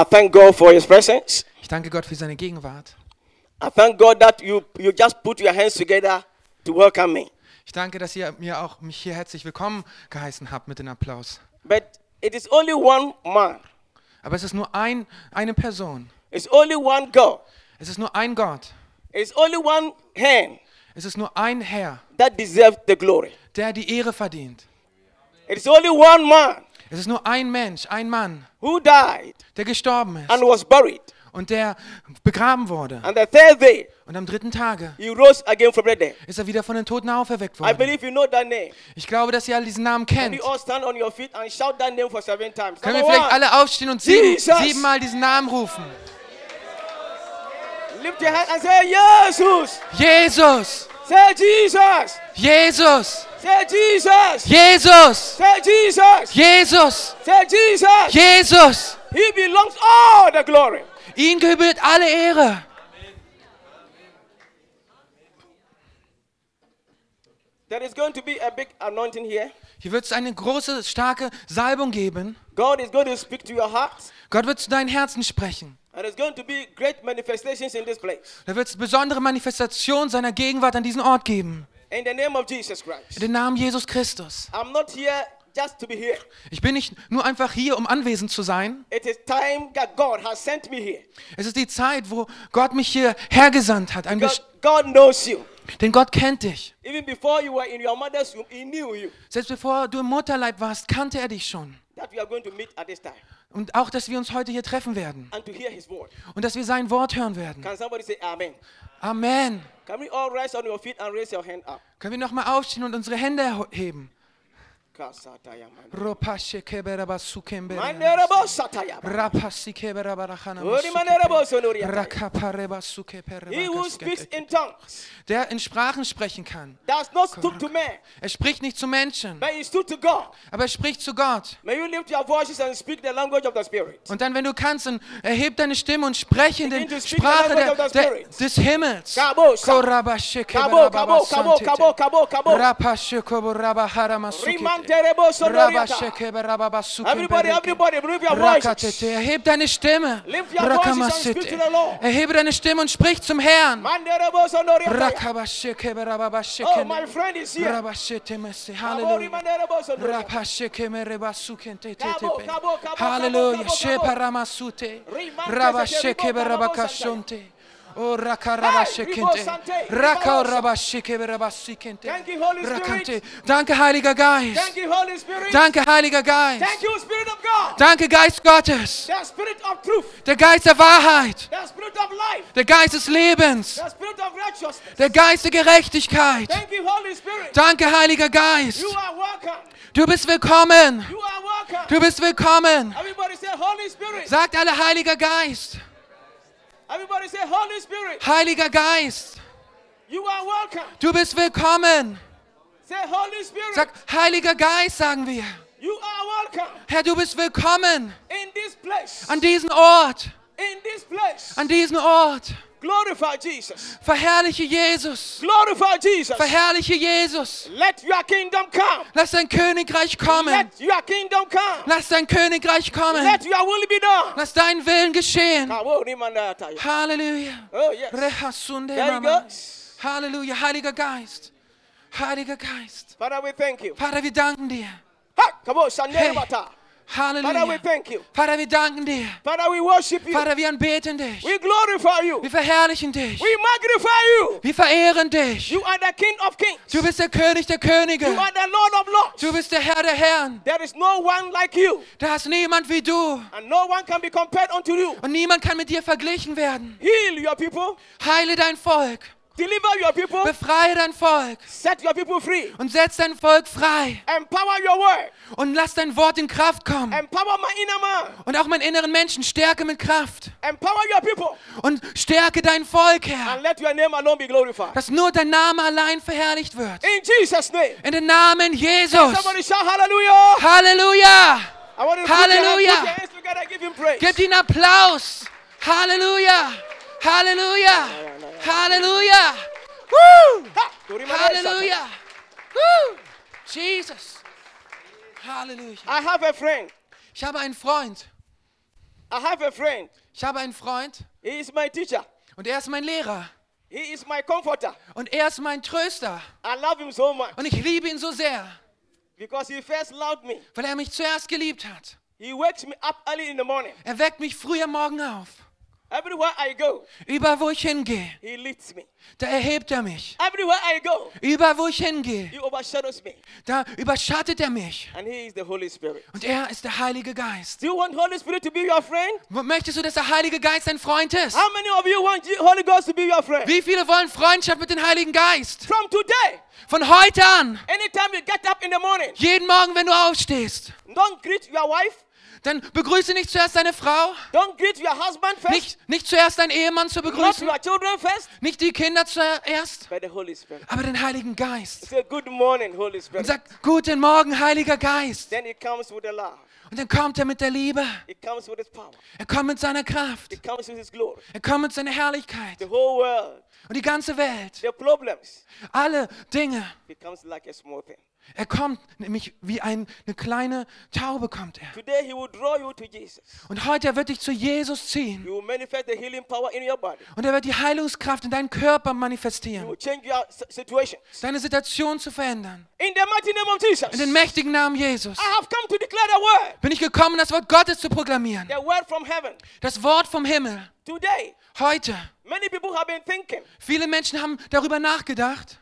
I thank God for His presence. Ich danke Gott für seine Gegenwart. I thank God that you, you just put your hands together to welcome me. Ich danke, dass ihr mir auch mich hier herzlich willkommen geheißen habt mit dem Applaus. But it is only one man, Aber es ist nur ein, eine Person. it's only one God, Es ist nur ein Gott. it's only one hand Es ist nur ein Herr, that deserves the glory. der die Ehre verdient. It is only one man Es ist nur ein Mensch, ein Mann, who died der gestorben and ist was buried. und der begraben wurde. And the third day, Und am dritten Tage he rose again from the dead. ist er wieder von den Toten auferweckt I worden. believe you know that name. Ich glaube, dass ihr alle diesen Namen Can kennt. you all stand on your feet and shout that name for seven times? Können wir Number vielleicht one, alle aufstehen und sieben, Jesus. siebenmal diesen Namen rufen? lift your hand and say, Jesus. Jesus! Say Jesus. Jesus! Say Jesus. Jesus! Say Jesus. Jesus! Say Jesus. Jesus! He belongs all the glory. Ihm gebührt alle Ehre. There is going to be a big anointing here. Hier wird es eine große, starke Salbung geben. God is going to speak to your heart. Gott wird zu deinen Herzen sprechen. And there's going to be great manifestations in this place. Da wird es besondere Manifestationen seiner Gegenwart an diesem Ort geben. In the name of Jesus Christ. In den Namen Jesus Christus. I'm not here just to be here. Ich bin nicht nur einfach hier, um anwesend zu sein. It is time that God has sent me here. Es ist die Zeit, wo Gott mich hier hergesandt hat. God, God knows you. Denn Gott kennt dich. Even before you were in your mother's womb, He knew you. Selbst bevor du im Mutterleib warst, kannte er dich schon. That we are going to meet at this time Und auch, dass wir uns heute hier treffen werden. and to hear His word. Und dass wir sein Wort hören werden. Can somebody say Amen? Amen. Can we all rise on your feet and raise your hand up? Können wir nochmal aufstehen und unsere Hände heben? Ropashe. Rapasi keberabarakhana Ori manderebo sonoria. Rakaparebasuke He who speaks in tongues Der in Sprachen sprechen kann. does not stoop to man, Er spricht nicht zu Menschen, but he stood to God. aber er spricht zu Gott. May you lift your voices and speak the language of the Spirit. Und dann, wenn du kannst, dann erheb deine Stimme und spreche in der speak Sprache der, der, des Himmels. Kabo, Kabo, kabo, kabo, kabo, kabo, kabo. Sonoriata. Rabashe keberababasuke Everybody, everybody, move your voices. Rakatete. Erheb deine Stimme. Lift your voices and speak to Rakamasete. the Lord. Erhebe deine Stimme und sprich zum Herrn. Oh, my friend is here. Hallelujah. Hallelujah. Rakante. Danke, Heiliger Geist. Thank you, Holy Spirit. Danke, Heiliger Geist. Thank you, Spirit of God. Danke, Geist Gottes. The Spirit of truth. Der Geist der Wahrheit. The Spirit of life. Der Geist des Lebens. The Spirit of righteousness. Der Geist der Gerechtigkeit. Thank you, Holy Spirit. Danke, Heiliger Geist. You are welcome. Du bist willkommen. You are welcome. Du bist willkommen. Everybody say Holy Spirit. Sagt alle Heiliger Geist. Everybody say Holy Spirit. Heiliger Geist. You are welcome. Du bist willkommen. Say Holy Spirit. Sag Heiliger Geist, sagen wir. You are welcome Herr, du bist willkommen in this place. an diesen Ort. In this place. An diesen Ort. Glorify Jesus. Verherrliche Jesus. Glorify Jesus. Verherrliche Jesus. Let your kingdom come. Lass dein Königreich kommen. Let your kingdom come. Lass dein Königreich kommen. Let your will be done. Lass dein Willen geschehen. Halleluja. Oh, yes. Rehasunde There you Mama. go. Halleluja. Heiliger Geist. Heiliger Geist. Father, we thank you. Vater, wir danken dir. Hey. Bata. Father, we Halleluja. thank you. Vater, wir danken dir. Father, we worship you. Vater, wir anbeten dich. We glorify you. Wir verherrlichen dich. We magnify you. Wir verehren dich. You are the King of kings. Du bist der König der Könige. You are the Lord of lords. Du bist der Herr der Herren. There is no one like you, Da ist niemand wie du. and no one can be compared unto you. Und niemand kann mit dir verglichen werden. Heal your people, Heile dein Volk. Deliver your people, Befreie dein Volk. set your people free, Und setz dein Volk frei. empower your word, Und lass dein Wort in Kraft kommen. empower my inner man, Und auch meinen inneren Menschen stärke mit Kraft. empower your people, Und stärke dein Volk, Herr. and let your name alone be glorified. Dass nur dein Name allein verherrlicht wird. In Jesus' name. In den Namen Jesus. Somebody shout hallelujah. Halleluja. Hallelujah. Gebt ihm Applaus. Halleluja. Halleluja. Halleluja. Woo. Halleluja. Woo. Jesus. Halleluja. I have a friend. Ich habe einen Freund. I have a friend. Ich habe einen Freund He is my teacher. und er ist mein Lehrer He is my comforter. und er ist mein Tröster I love him so much und ich liebe ihn so sehr, because he first loved me. weil er mich zuerst geliebt hat. He wakes me up early in the morning. Er weckt mich früh am Morgen auf. Everywhere I go, Überall, wo ich hingehe, he lifts me. da erhebt er mich. Everywhere I go, Überall, wo ich hingehe, he overshadows me. da überschattet er mich. And he is the Holy Spirit. Und er ist der Heilige Geist. Do you want Holy Spirit to be your friend? Möchtest du, dass der Heilige Geist dein Freund ist? How many of you want Je- Holy Ghost to be your friend? Wie viele wollen Freundschaft mit dem Heiligen Geist? From today, Von heute an, anytime you get up in the morning, jeden Morgen, wenn du aufstehst, don't greet your wife, dann begrüße nicht zuerst deine Frau, don't greet your husband first, nicht, nicht zuerst deinen Ehemann zu not begrüßen, your children first, nicht die Kinder zuerst, but the Holy Spirit. aber den Heiligen Geist. Say, Good morning, Holy Und Spirit. sag, guten Morgen, Heiliger Geist. Then he comes with the love, Und dann kommt er mit der Liebe. he comes with his power, Er kommt mit seiner Kraft. he comes with his glory. Er kommt mit seiner Herrlichkeit. The whole world, Und die ganze Welt, the problems, alle Dinge. like a small thing. Er kommt nämlich wie ein, eine kleine Taube kommt er. Today he will draw you to Jesus. Und heute er wird dich zu Jesus ziehen. He will manifest the healing power in your body. Und er wird die Heilungskraft in deinen Körper He manifestieren. will change your situation. Deine Situation zu verändern. In the mighty name of Jesus, In den mächtigen Namen Jesus I have come to declare the word, bin ich gekommen, das Wort Gottes zu proklamieren. the word from heaven. Das Wort vom Himmel. Today, Heute. many people have been thinking Viele Menschen haben darüber nachgedacht.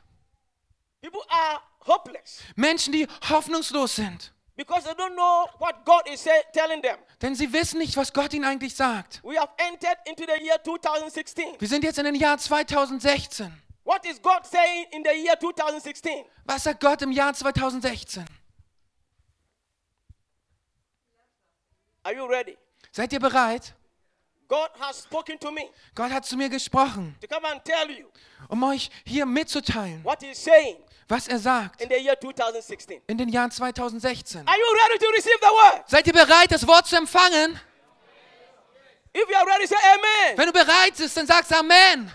people are hopeless Menschen, die hoffnungslos sind. because they don't know what God is say, telling them. Denn sie wissen nicht, was Gott ihnen eigentlich sagt. We have entered into the year 2016. Wir sind jetzt in den Jahr 2016. What is God saying in the year 2016? Was sagt Gott im Jahr 2016? Are you ready? Seid ihr bereit? God has spoken to me Gott hat zu mir gesprochen, to come and tell you um euch hier mitzuteilen, what He's saying was er sagt in the year 2016. in den Jahren 2016. Are you ready to receive the word? Seid ihr bereit, das Wort zu empfangen? If you are ready, say Amen. Wenn du bereit bist, dann sagst Amen.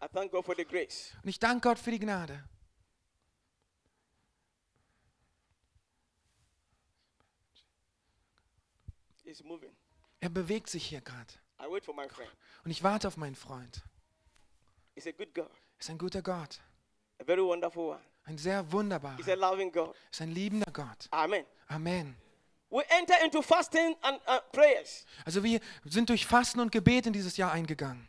I thank God for the grace. Und ich danke Gott für die Gnade. It's moving. Er bewegt sich hier gerade. I wait for my friend. Und ich warte auf meinen Freund. He's a good God, Ist ein guter Gott. a very wonderful one. Ein sehr wunderbarer. He's a loving God. Ist ein liebender Gott. Amen. Amen. We enter into fasting and uh, prayers. Also wir sind durch Fasten und Gebet in dieses Jahr eingegangen.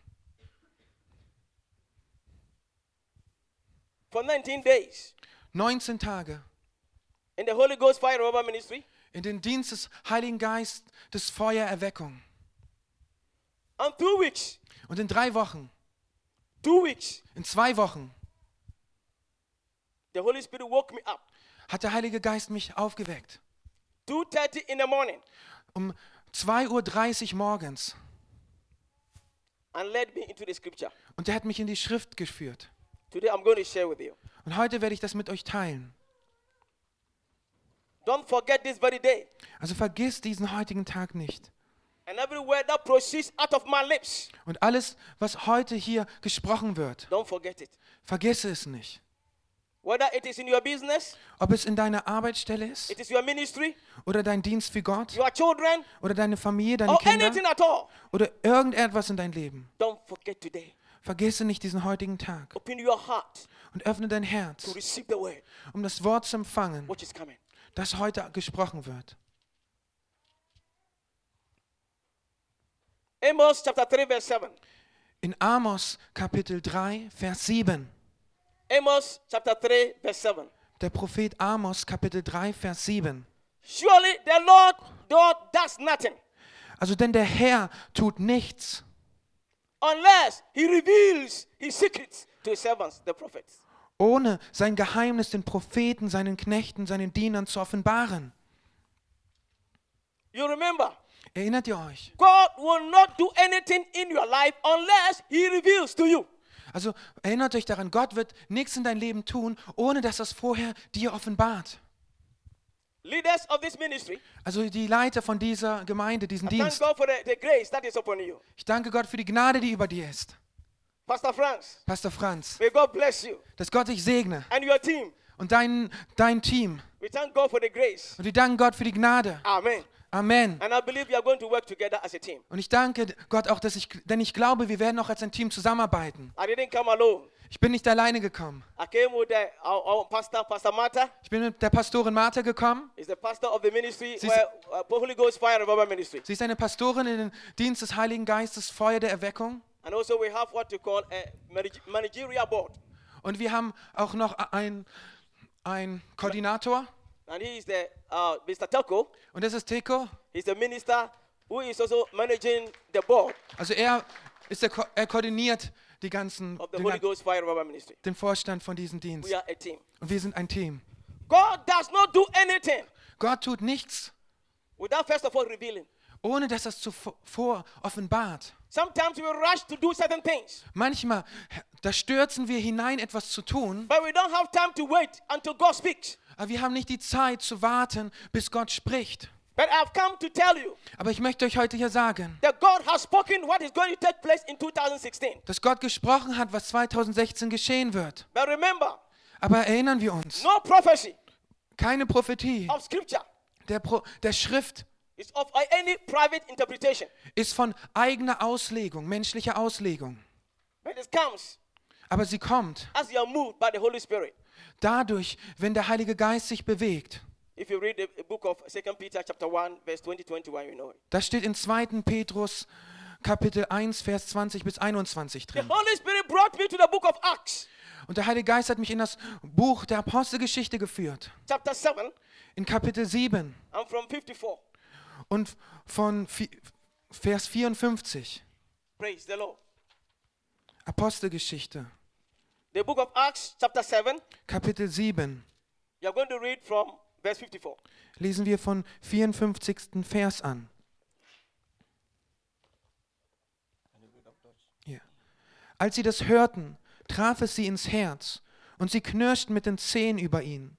for 19 days 19 Tage in the Holy Ghost Fire Revival Ministry. in den Dienst des Heiligen Geist des Feuererweckung. And two weeks, Und in drei Wochen, two weeks, in zwei Wochen, the Holy Spirit woke me up. hat der Heilige Geist mich aufgeweckt. 2.30 in the morning Um 2.30 Uhr morgens. and led me into the scripture. Und er hat mich in die Schrift geführt. Today I'm going to share with you. Und heute werde ich das mit euch teilen. Don't forget this very day. Also vergiss diesen heutigen Tag nicht. Und alles, was heute hier gesprochen wird, don't forget it. vergisse es nicht. Whether it is in your business, Ob es in deiner Arbeitsstelle ist it is your ministry, oder dein Dienst für Gott your children, oder deine Familie, deine or Kinder anything at all, oder irgendetwas in dein Leben. don't forget today. Vergisse nicht diesen heutigen Tag Open your heart und öffne dein to Herz, receive the word um das Wort zu empfangen, which is coming. das heute gesprochen wird. Amos chapter 3, verse 7. In Amos Kapitel 3, Vers 7. Amos chapter 3, verse 7. Der Prophet Amos Kapitel 3, Vers 7. Surely the Lord God does nothing Also denn der Herr tut nichts, unless he reveals his secrets to his servants, the prophets. ohne sein Geheimnis den Propheten, seinen Knechten, seinen Dienern zu offenbaren. You remember, Erinnert ihr euch? God will not do anything in your life unless he reveals to you. Also erinnert euch daran, Gott wird nichts in dein Leben tun, ohne dass das vorher dir offenbart. Leaders of this ministry, Also die Leiter von dieser Gemeinde, diesen thank Dienst. God for the, the grace that is upon you. Ich danke Gott für die Gnade, die über dir ist. Pastor Franz, Pastor Franz, may God bless you dass Gott dich segne and your team. und dein, dein Team. We thank God for the grace. Und wir danken Gott für die Gnade. Amen. Amen. And I believe we are going to work together as a team. Und ich danke Gott auch, dass ich, denn ich glaube, wir werden auch als ein Team zusammenarbeiten. I didn't come alone. Ich bin nicht alleine gekommen. I came with the, our, our pastor, Pastor Martha. Ich bin mit der Pastorin Martha gekommen. Is the pastor of the ministry, Sie- where, uh. Sie ist eine Pastorin in den Dienst des Heiligen Geistes, Feuer der Erweckung. And also we have what we call a manage- managerial board. Und wir haben auch noch ein, ein Koordinator. And he is the uh, Mr. Telko. Und das ist Teko. He's the minister who is also managing the board Also er, ist der, Ko- er koordiniert die ganzen, of the den, Holy Ghost Fire Revival Ministry. den Vorstand von diesem Dienst. We are a team. Und wir sind ein Team. God does not do anything Gott tut nichts, without first of all revealing. ohne dass er es zuvor offenbart. Sometimes we rush to do certain things, Manchmal, da stürzen wir hinein, etwas zu tun, but we don't have time to wait until God speaks. Aber wir haben nicht die Zeit zu warten, bis Gott spricht. But I've come to tell you Aber ich möchte euch heute hier sagen, that God has spoken what is going to take place in 2016. dass Gott gesprochen hat, was 2016 geschehen wird. But remember, Aber erinnern wir uns, no prophecy keine Prophetie of scripture der, Pro der Schrift is of any private interpretation, ist von eigener Auslegung, menschlicher Auslegung. but it comes Aber sie kommt as you are moved by the Holy Spirit. Dadurch, wenn der Heilige Geist sich bewegt. If you read the book of 2 Peter chapter 1, verse 20, 21, you know it. Das steht in 2. Petrus Kapitel 1, Vers 20 bis 21 The drin. Holy Spirit brought me to the book of Acts, Und der Heilige Geist hat mich in das Buch der Apostelgeschichte geführt. chapter 7, In Kapitel 7 and from 54. und von Vers 54. Praise the Lord. Apostelgeschichte, The book of Acts, chapter 7, Kapitel 7. you're going to read from verse 54. Lesen wir von 54. Vers an. Ja. Als sie das hörten, traf es sie ins Herz und sie knirschten mit den Zehen über ihn.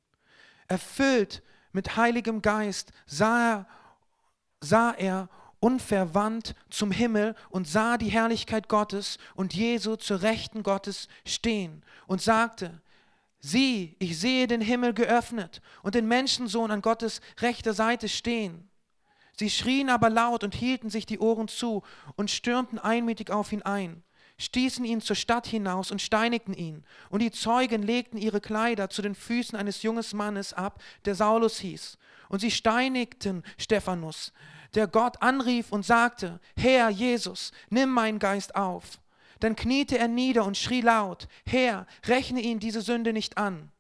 Erfüllt mit heiligem Geist sah er, sah er unverwandt zum Himmel und sah die Herrlichkeit Gottes und Jesu zur Rechten Gottes stehen und sagte, Sieh, ich sehe den Himmel geöffnet und den Menschensohn an Gottes rechter Seite stehen. Sie schrien aber laut und hielten sich die Ohren zu und stürmten einmütig auf ihn ein, stießen ihn zur Stadt hinaus und steinigten ihn. Und die Zeugen legten ihre Kleider zu den Füßen eines jungen Mannes ab, der Saulus hieß. Und sie steinigten Stephanus, der Gott anrief und sagte, Herr Jesus, nimm meinen Geist auf. Dann kniete er nieder und schrie laut, Herr, rechne ihn diese Sünde nicht an.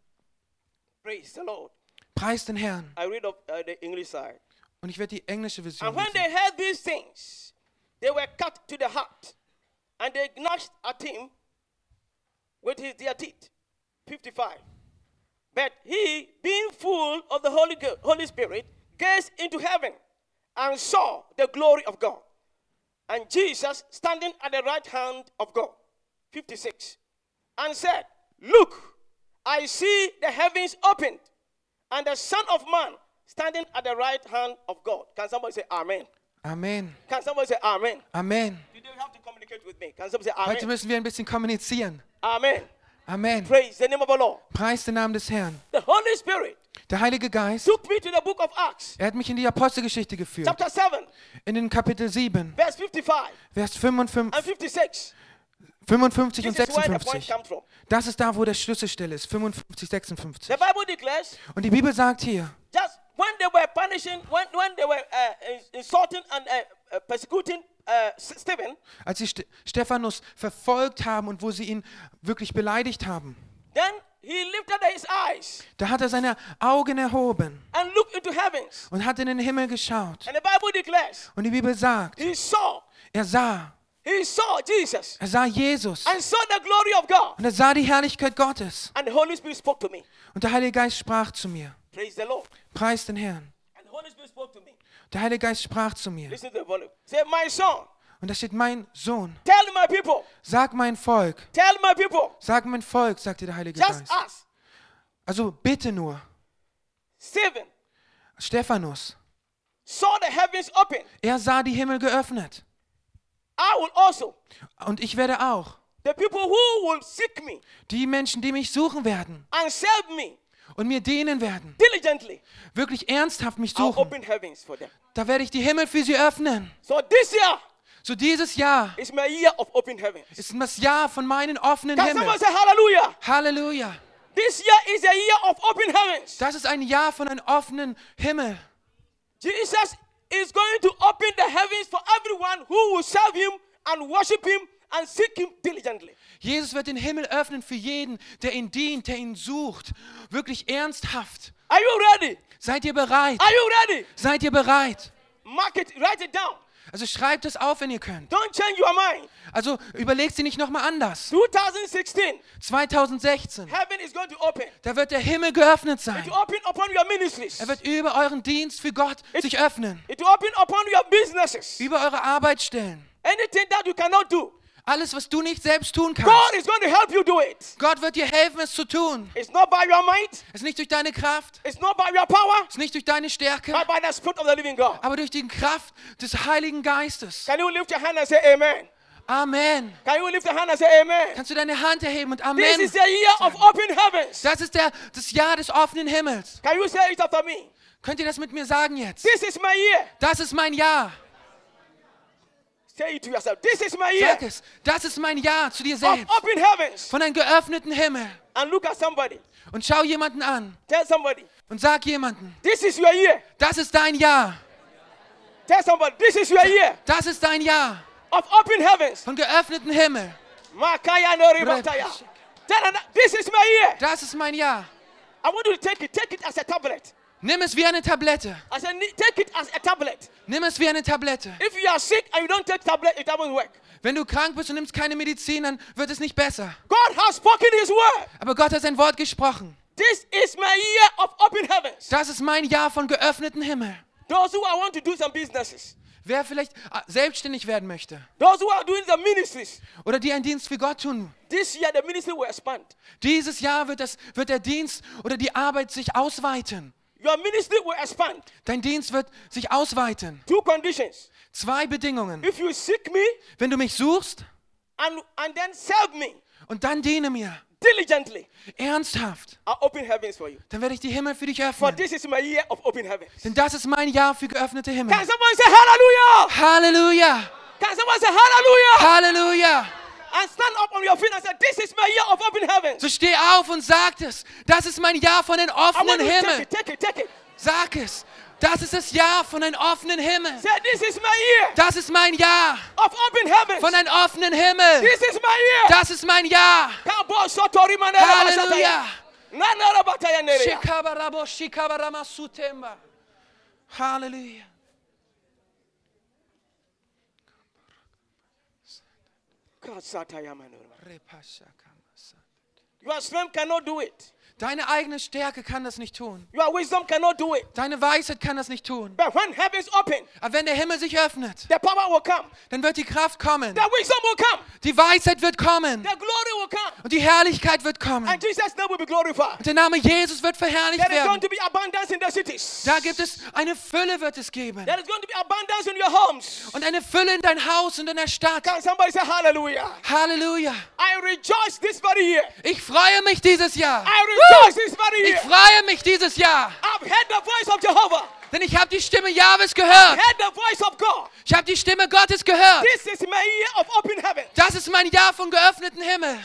Praise the Lord. Preis den Herrn. I read of uh, the English side. Und ich werde die englische Version And when lesen. they heard these things, they were cut to the heart, and they gnashed at him with his, their teeth. 55. But he, being full of the Holy, Holy Spirit, gazed into heaven and saw the glory of God, and Jesus standing at the right hand of God. 56. And said, Look, I see the heavens opened, and the Son of Man standing at the right hand of God. Can somebody say Amen? Amen. Can somebody say Amen? Amen. You don't have to communicate with me. Can somebody say Amen? Heute müssen wir ein bisschen kommunizieren. Amen. Amen. Praise the name of the Lord. Preis den Namen des Herrn. The Holy Spirit Der Heilige Geist, took me to the book of Acts, er hat mich in die Apostelgeschichte geführt. chapter 7, In den Kapitel 7, verse 55 Vers and 55, 56. 55 und This is where the point 56. comes from. Das ist da, wo der Schlüsselstelle ist. 55, 56. The Bible declares Und die Bibel sagt hier, just when they were punishing, when, when they were uh, ins- insulting and uh, uh, persecuting Stephen, als sie St Stephanus verfolgt haben und wo sie ihn wirklich beleidigt haben, then he lifted his eyes da hat er seine Augen erhoben and looked into heavens. und hat in den Himmel geschaut. And the Bible declares Und die Bibel sagt, he saw, er sah, he saw Jesus er sah Jesus and saw the glory of God. und er sah die Herrlichkeit Gottes. And the Holy Spirit spoke to me. Und der Heilige Geist sprach zu mir. Praise the Lord. Preis den Herrn. And the Holy Spirit spoke to me. Der Heilige Geist sprach zu mir. Listen to the volume. Say, my son, Und da steht, mein Sohn, tell my people, sag mein Volk, tell my people, sag mein Volk, sagte der Heilige just Geist. Also bitte nur, Stephen. Stephanus, saw the heavens open, er sah die Himmel geöffnet. I will also. Und ich werde auch, The people who will seek me die Menschen, die mich suchen werden. and serve me und mir dienen werden, diligently, wirklich ernsthaft mich I'll suchen, open heavens for them. da werde ich die Himmel für sie öffnen. So this year So dieses Jahr is my year of open heavens. ist das Jahr von meinen offenen Can Himmel. someone say hallelujah? Halleluja. This year is a year of open heavens. Das ist ein Jahr von einem offenen Himmel. Jesus is going to open the heavens for everyone who will serve him and worship him and seek him diligently. Jesus wird den Himmel öffnen für jeden, der ihn dient, der ihn sucht. Wirklich ernsthaft. Are you ready? Seid ihr bereit? Are you ready? Seid ihr bereit? Mark it, write it down. Also schreibt es auf, wenn ihr könnt. Don't change your mind. Also überlegt sie nicht nochmal anders. 2016, 2016, heaven is going to open. da wird der Himmel geöffnet sein. It will open upon your ministries. Er wird über euren Dienst für Gott sich öffnen. It open upon your businesses. Über eure Arbeitsstellen. Anything that you cannot do, Alles, was du nicht selbst tun God kannst. is going to help you do it. Gott wird dir helfen, es zu tun. It's not by your might, Es ist nicht durch deine Kraft, it's not by your power, es ist nicht durch deine Stärke, but by the Spirit of the living God. aber durch die Kraft des Heiligen Geistes. Can you lift your hand and say amen? Amen. Can you lift your hand and say amen? Kannst du deine Hand erheben und This Amen. is the year of open heavens. Das ist der, das Jahr des offenen Himmels. Can you say it after me? Könnt ihr das mit mir sagen jetzt? This is my year. Das ist mein Jahr. Say to yourself. This is my year Sag es. Das ist mein Jahr zu dir of selbst. open heavens. Von einem geöffneten Himmel. And look at somebody. Und schau jemanden an Tell somebody. und sag jemanden, This is your year. das ist dein Jahr. Tell somebody. This is your year Das ist dein Jahr of open heavens. von geöffneten Himmel. Makaya no ribataya. This is my year. Das ist mein Jahr. I want you to take it. Take it as a tablet. Nimm es wie eine Tablette. I said, "Ni- take it as a tablet. Nimm es wie eine Tablette. If you are sick and you don't take tablet, it doesn't work. Wenn du krank bist und nimmst keine Medizin, dann wird es nicht besser. God has spoken His word. Aber Gott hat sein Wort gesprochen. This is my year of open heavens. Das ist mein Jahr von geöffneten Himmel. Those who want to do some businesses, Wer vielleicht ah, selbstständig werden möchte those who are doing the ministries, oder die einen Dienst für Gott tun. this year the ministry will expand. Dieses Jahr wird, das, wird der Dienst oder die Arbeit sich ausweiten. Your ministry will expand. Dein Dienst wird sich ausweiten. Two conditions. Zwei Bedingungen. If you seek me Wenn du mich suchst and, and then serve me und dann diene mir diligently, ernsthaft, I'll open heavens for you. dann werde ich die Himmel für dich For öffnen. this is my year of open heavens. Denn das ist mein Jahr für geöffnete Himmel. Can someone say hallelujah? Halleluja! Can someone say hallelujah? Halleluja! And stand up on your feet and say, This is my year of open heavens. So steh auf und sag es. Das ist mein Jahr von den offenen you to take Himmel. it, take it, take it. Sag es. Das ist das Jahr von den offenen Himmel. Say, This is my year Das ist mein Jahr von den offenen Himmel. This is my year. Das ist mein Jahr. Halleluja. Halleluja. God, sataya manora. Repashakamasa. Your strength cannot do it. Deine eigene Stärke kann das nicht tun. Your wisdom cannot do it. Deine Weisheit kann das nicht tun. But when heavens open, Aber wenn der Himmel sich öffnet, the power will come. dann wird die Kraft kommen. The wisdom will come. Die Weisheit wird kommen. The glory will come. Und die Herrlichkeit wird kommen. And Jesus' name will be glorified. Und der Name Jesus wird verherrlicht There is going werden. to be abundance in the cities. Da gibt es eine Fülle wird es geben. There is going to be abundance in your homes. Und eine Fülle in dein Haus und in der Stadt. Can somebody say hallelujah? Halleluja. I rejoice this very year. Ich freue mich dieses Jahr. I rejoice this very Ich freue mich dieses Jahr. Denn ich habe die Stimme Jahwes gehört. Ich habe die Stimme Gottes gehört. This is my year of open heaven. Das ist mein Jahr von geöffneten Himmel.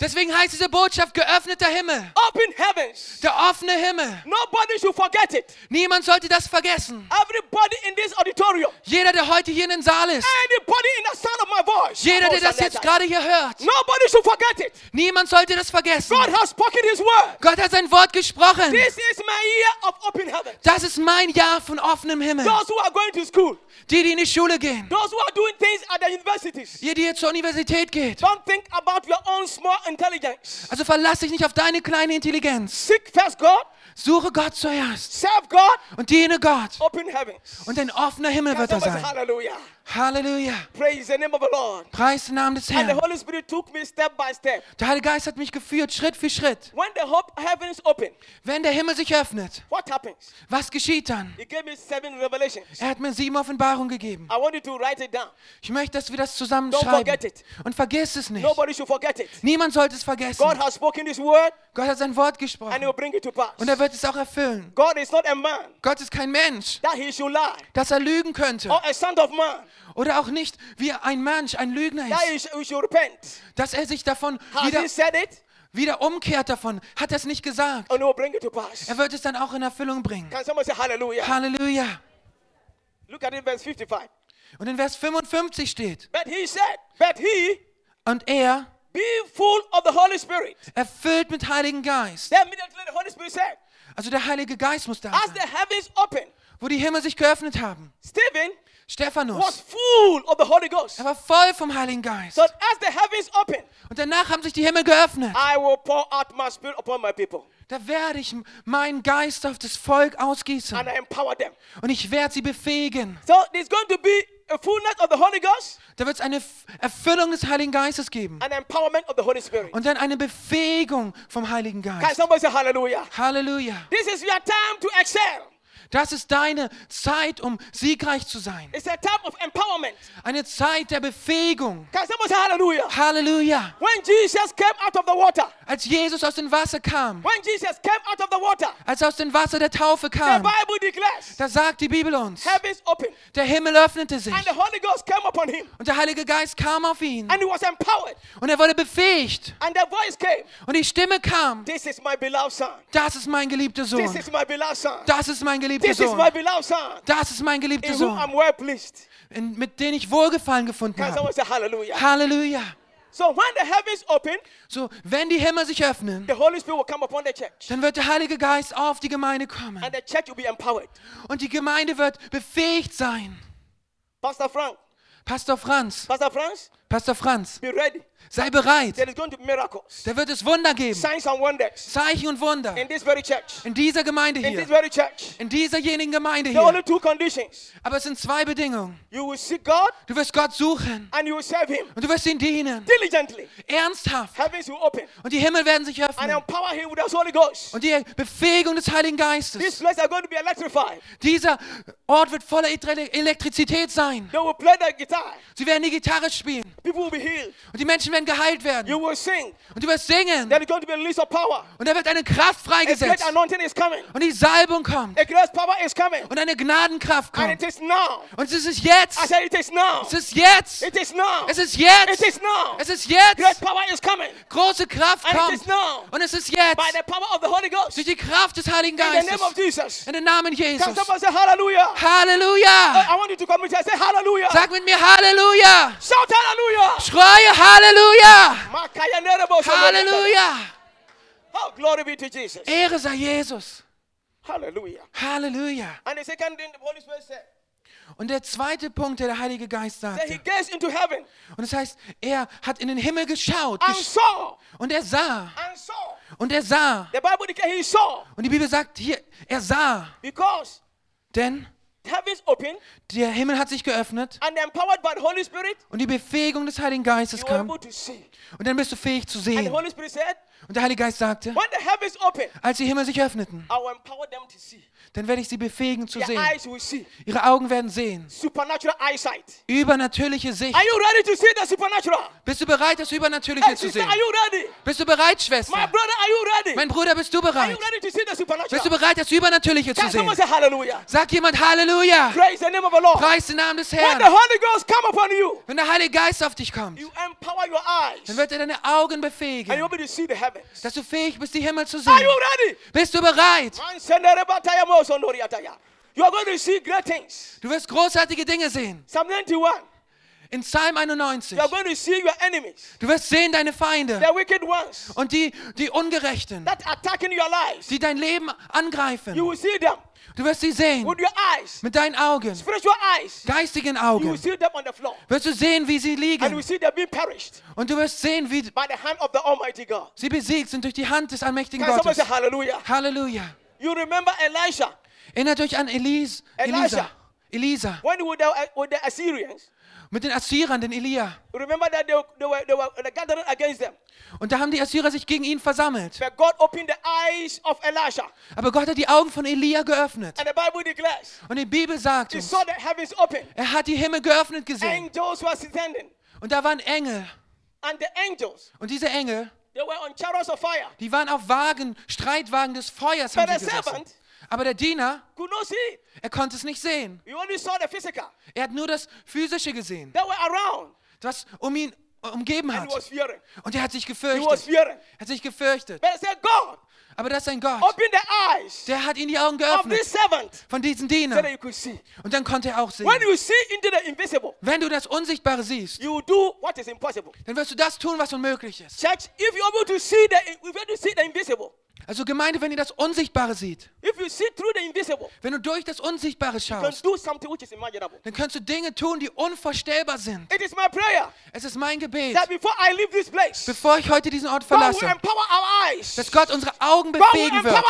Deswegen heißt diese Botschaft geöffneter Himmel. Open Heavens. Der offene Himmel. Nobody should forget it. Niemand sollte das vergessen. Everybody in this auditorium. Jeder, der heute hier in den Saal ist. Anybody in the sound of my voice. Jeder, der das jetzt gerade hier hört. Nobody should forget it. Niemand sollte das vergessen. God has spoken his word. Gott hat sein Wort gesprochen. Das ist mein Jahr von offenem Himmel. Those who are going to school, Die, die in die Schule gehen. those who are doing things at the universities, Ihr, die jetzt zur Universität geht. don't think about your own small intelligence. Also verlass dich nicht auf deine kleine Intelligenz. Seek first God, Suche Gott zuerst serve God, und diene Gott. open heavens. Und ein offener Himmel wird say sein. hallelujah? Halleluja. Praise the name of the Lord. Preis den Namen des And the Herrn. Holy Spirit took me step by step. Der Heilige Geist hat mich geführt, Schritt für Schritt. When the hop- heavens open, Wenn der Himmel sich öffnet, what happens? was geschieht dann? He gave me seven revelations. Er hat mir sieben Offenbarungen gegeben. I want you to write it down. Ich möchte, dass wir das Don't zusammenschreiben. forget it. Und vergiss es nicht. Nobody should forget it. Niemand sollte es vergessen. God has spoken this word Gott hat sein Wort and He gesprochen. will bring it to pass. Und er wird es auch erfüllen. God is not a man Gott ist kein Mensch, that he should lie, dass er lügen könnte. or a son of man Oder auch nicht wie ein Mensch, ein Lügner ist. Dass er sich davon wieder, wieder umkehrt davon. Hat er es nicht gesagt. Pass. Er wird es dann auch in Erfüllung bringen. Can someone say hallelujah? Halleluja. Look at it, verse 55. Und in Vers 55 steht, und er, be full of the Holy Spirit. erfüllt mit Heiligen Geist. Also der Heilige Geist muss da as the sein. Wo die Himmel sich geöffnet haben. Stephen was Stephanus, full of the Holy Ghost. er war voll vom Heiligen Geist. So as the heavens opened, Und danach haben sich die Himmel geöffnet. I will pour out my spirit upon my people Da werde ich meinen Geist auf das Volk ausgießen. and I empower them. Und ich werde sie befähigen. So there's going to be a fullness of the Holy Ghost Da wird es eine Erfüllung des Heiligen Geistes geben. and empowerment of the Holy Spirit. Und dann eine Befähigung vom Heiligen Can Geist. somebody say hallelujah? Halleluja. This is your time to excel. Das ist deine Zeit, um siegreich zu sein. It's a time of empowerment. Eine Zeit der Befähigung. Can somebody say hallelujah? Halleluja. When Jesus came out of the water, Als Jesus aus dem Wasser kam, when Jesus came out of the water, als er aus dem Wasser der Taufe the kam, Bible declares da sagt die Bibel uns, heavens opened der Himmel öffnete sich and the Holy Ghost came upon him und der Heilige Geist kam auf ihn and he was empowered. und er wurde befähigt And the voice came, und die Stimme kam, This is my beloved son. das ist mein geliebter This Sohn, is my beloved son. das ist mein geliebter This is my Sohn, beloved son. das ist mein geliebter Sohn, mit dem ich Wohlgefallen gefunden habe. hallelujah? Halleluja. So when the heavens open, So, wenn die Himmel sich öffnen, the Holy Spirit will come upon the church. dann wird der Heilige Geist auf die Gemeinde kommen And the church will be empowered. und die Gemeinde wird befähigt sein. Pastor Frank, Pastor Franz, Pastor Franz, Pastor Franz, be ready. Sei bereit. Da wird es Wunder geben, Zeichen und Wunder in dieser Gemeinde hier, in dieserjenigen Gemeinde There are only hier. two conditions. Aber es sind zwei Bedingungen. You will seek God Du wirst Gott suchen and you will serve Him und du wirst ihn dienen, diligently. ernsthaft. Heavens will open Und die Himmel werden sich and öffnen und die Befähigung des Heiligen This Geistes. place are going to be electrified. Dieser Ort wird voller Ele- Elektrizität sein. They will play the guitar. Sie werden die Gitarre spielen People will be healed. und die Menschen werden geheilt You werden. will sing. Und du wirst singen There is going to be a release of power. und da wird eine Kraft A great freigesetzt anointing is coming. und die Salbung kommt A great power is coming. und eine Gnadenkraft And it kommt. is now. Und es ist I jetzt. said it is now. Es ist jetzt. It is now. Es ist It jetzt. is now. Es ist Great jetzt. power is coming. Große Kraft And it kommt. is now. Und es ist By jetzt. the power of the Holy Ghost. Durch die Kraft des Heiligen In the name of Geistes. Jesus. In den Namen Can Jesus. someone say hallelujah? Halleluja. I want you to come and say hallelujah. Sag mit mir Halleluja. Shout hallelujah. Schreie Halleluja. So- Halleluja. Oh, glory be to Jesus. Ehre sei Jesus. Hallelujah. Halleluja. And the second thing the Holy Spirit said, Und der zweite Punkt, der der Heilige Geist sagte. heaven Und das heißt, er hat in den Himmel geschaut. and gesch- saw Und er sah. and saw. Und er sah. The Bible declares he saw Und die Bibel sagt hier, er sah. because Denn der Himmel hat sich geöffnet and empowered by the Holy Spirit, und die Befähigung des Heiligen Geistes kam. able to see. Und dann bist du fähig zu sehen. Und der Heilige Geist sagte, als die Himmel sich öffneten, dann werde ich sie befähigen zu sehen. Ihre Augen werden sehen. Übernatürliche Sicht. Bist du bereit, das Übernatürliche zu sehen? Bist du bereit, Schwester? Mein Bruder, bist du bereit? Bist du bereit, das Übernatürliche zu sehen? Sag jemand Halleluja. Preis den Namen des Herrn. Wenn der Heilige Geist auf dich kommt, dann wird er deine Augen befähigen, dass du fähig bist, die Himmel zu sehen. Bist du bereit? You are going to see great things. Du wirst großartige Dinge sehen. Psalm 91. In Psalm 91. You are going to see your enemies, Du wirst sehen deine Feinde und die, die Ungerechten, die dein Leben angreifen. Du wirst sie sehen mit deinen Augen, geistigen Augen. Wirst du sehen, wie sie liegen. Und du wirst sehen, wie sie besiegt sind durch die Hand des allmächtigen Gottes. Halleluja. You remember Elisha Erinnert euch an Elis, Elisa. Elisa. when with the, with the Assyrians, mit den Assyrern, den Elia. Remember that they, they, were, they were gathering against them. Und da haben die Assyrer sich gegen ihn versammelt. But God opened the eyes of Elisha. Aber Gott hat die Augen von Elia geöffnet. And the Bible declares Und die Bibel sagt he uns, saw the heavens open. er hat die Himmel geöffnet gesehen. Angels were standing. Und da waren Engel. And the angels, Und diese Engel, they were on chariots of fire. die waren auf Wagen, Streitwagen des Feuers haben But sie the gesessen. servant Aber der Diener, er konnte es nicht sehen. Er hat nur das Physische gesehen, das um ihn umgeben hat. Und er hat sich gefürchtet. Er hat sich gefürchtet. Aber das ist ein Gott. Der hat ihm die Augen geöffnet von diesem Diener. Und dann konnte er auch sehen. Wenn du das Unsichtbare siehst, dann wirst du das tun, was unmöglich ist. Church, if you're able to see the, if you're able to see the invisible, Also Gemeinde, wenn ihr das Unsichtbare seht, wenn du durch das Unsichtbare schaust, dann kannst du Dinge tun, die unvorstellbar sind. It is my prayer Es ist mein Gebet, place, bevor ich heute diesen Ort verlasse, empower our eyes. dass Gott unsere Augen befähigen wird, our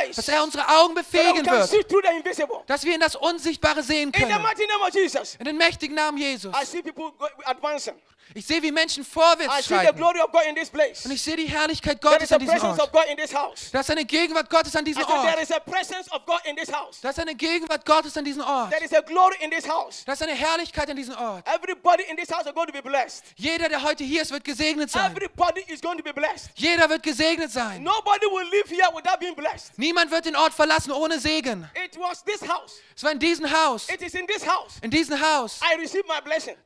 eyes. dass er unsere Augen so befähigen can wird, dass wir in das Unsichtbare sehen In können. Jesus, In den mächtigen Namen Jesus. I see people advancing. Ich sehe, wie Menschen I vorwärts schreiten. Und ich sehe die Herrlichkeit Gottes an diesem Ort. Da ist eine Gegenwart Gottes an diesem Ort. Da ist eine Gegenwart Gottes an diesem Ort. Da ist eine Herrlichkeit an diesem Ort. Jeder, der heute hier ist, wird gesegnet sein. Jeder wird gesegnet sein. Niemand wird den Ort verlassen ohne Segen. Es war in diesem Haus. In diesem Haus.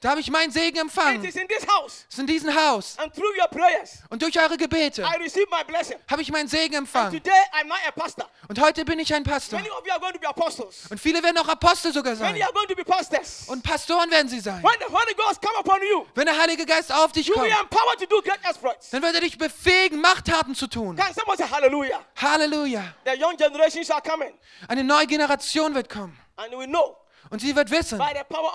Da habe ich meinen Segen empfangen. House. Es ist in diesem Haus. And through your prayers, Und durch eure Gebete habe ich meinen Segen empfangen. Today, I'm not a pastor. Und heute bin ich ein Pastor. Many of you are going to be apostles. Und viele werden auch Apostel sogar Many sein. are going to be pastors. Und Pastoren werden sie sein. When the Holy Ghost come upon you, Wenn der Heilige Geist auf dich you kommt, empowered to do great exploits. dann wird er dich befähigen, Machttaten zu tun. Can someone say hallelujah? Halleluja. The young generations are coming. Eine neue Generation wird kommen. And we know Und sie wird wissen, Holy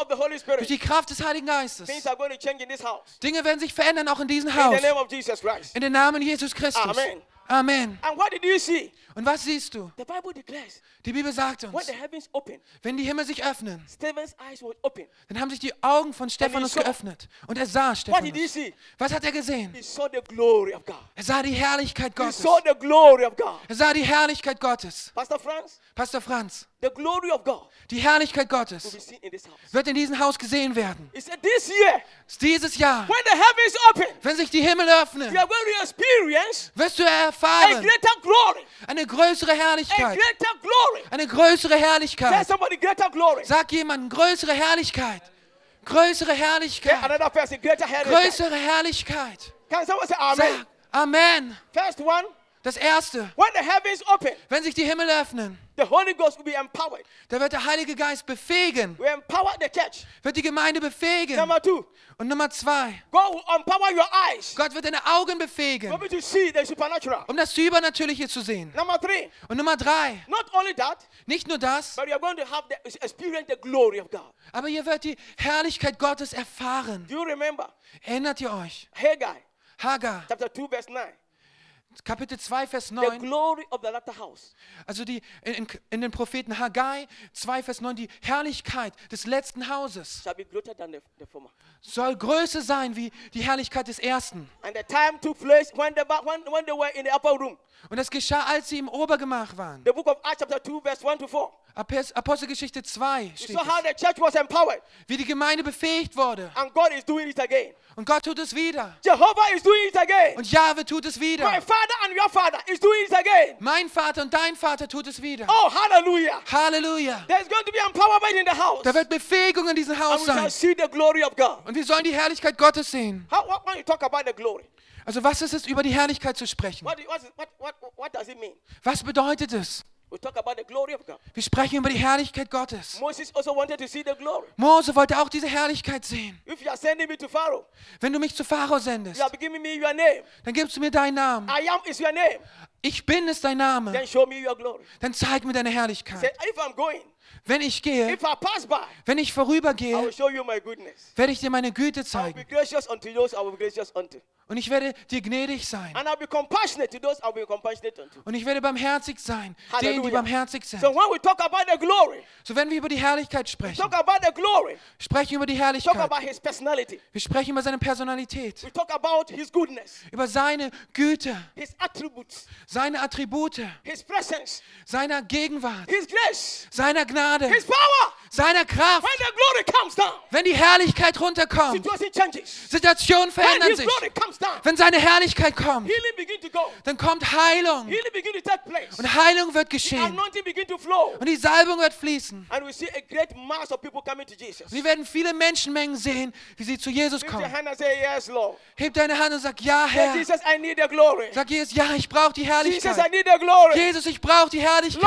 durch Spirit, die Kraft des Heiligen Geistes. Dinge werden sich verändern, auch in diesem Haus. In den Namen Jesus Christus. Amen. Amen. And what did you see? Und was siehst du? Die Bibel sagt uns, wenn die Himmel sich öffnen, dann haben sich die Augen von Stephanus geöffnet. Und er sah Stephanus. Was hat er gesehen? Er sah die Herrlichkeit He Gottes. Er sah die Herrlichkeit Gottes. Pastor Franz, Pastor Franz, the glory of God die Herrlichkeit Gottes wird in diesem Haus gesehen werden. Dieses Jahr, when the heavens open, wenn sich die Himmel öffnen, wirst du erfahren eine größere Herrlichkeit. Eine größere Herrlichkeit. Sag jemand, größere Herrlichkeit. Größere herrlichkeit. Größere Herrlichkeit. Can someone say amen? Sag Amen. First one, Das erste, when the heavens open, wenn sich die Himmel öffnen, the Holy Ghost will be empowered. da wird der Heilige Geist befähigen, We empower the church. wird die Gemeinde befähigen. Number two, Und Nummer zwei, God will empower your eyes. Gott wird deine Augen For befähigen, me to see the supernatural. um das Übernatürliche zu sehen. Number three, Und Nummer drei, not only that, nicht nur das, but you are going to have the experience the glory of God. aber ihr werdet die Herrlichkeit Gottes erfahren. Do you remember Erinnert ihr euch? Haggai Hagar, chapter 2, verse 9? Kapitel 2, Vers The 9. glory of the latter house. Also die, in, in, den Propheten Haggai 2, Vers 9, die Herrlichkeit des letzten Hauses soll größer sein wie die Herrlichkeit des ersten. And the time took place when they, were- when, when they were in the upper room. Und das geschah, als sie im Obergemach waren. The book of Acts, chapter 2, verse 1 to 4. Apos- Apostelgeschichte 2 You steht wie die Gemeinde befähigt wurde. and God is doing it again. Und Gott tut es wieder. Jehovah is doing it again. Und Jahwe tut es wieder. Father and your father is doing it again. Mein Vater und dein Vater tut es wieder. Oh. Halleluja. House. Da wird Befähigung in diesem And Haus we shall sein. see the glory of God. Und wir sollen die Herrlichkeit Gottes sehen. How, what, when you talk about the glory, Also was ist es, über die Herrlichkeit zu sprechen? Was bedeutet es? We talk about the glory of God. Wir sprechen über die Herrlichkeit Gottes. Moses also. Mose wollte auch diese Herrlichkeit sehen. Wenn du mich zu Pharao sendest, dann gibst du mir deinen Namen. I am is your name. Ich bin ist dein Name. Then show me your glory. Dann zeig mir deine Herrlichkeit. Wenn ich gehe, by, wenn ich vorübergehe, werde ich dir meine Güte zeigen. Und ich werde dir gnädig sein. Und ich werde barmherzig sein, denen, die Halleluja. barmherzig sind. So when we talk about the glory, So wenn wir über die Herrlichkeit sprechen, talk about the glory, sprechen über die talk Herrlichkeit. about his personality. Wir sprechen über seine Personalität, We talk about his goodness, über seine Güte, his attributes, seine Attribute, his presence, seiner Gegenwart, his grace, seiner Gnade, power. seiner Kraft. Wenn die Herrlichkeit runterkommt. Situationen verändern sich. Wenn seine Herrlichkeit kommt, dann kommt Heilung. Und Heilung wird geschehen. Und die Salbung wird fließen. Und wir werden viele Menschenmengen sehen, wie sie zu Jesus kommen. Heb deine Hand und sag, ja, Herr. Sag Jesus, ja, ich brauche die Herrlichkeit. Jesus, ich brauche die Herrlichkeit.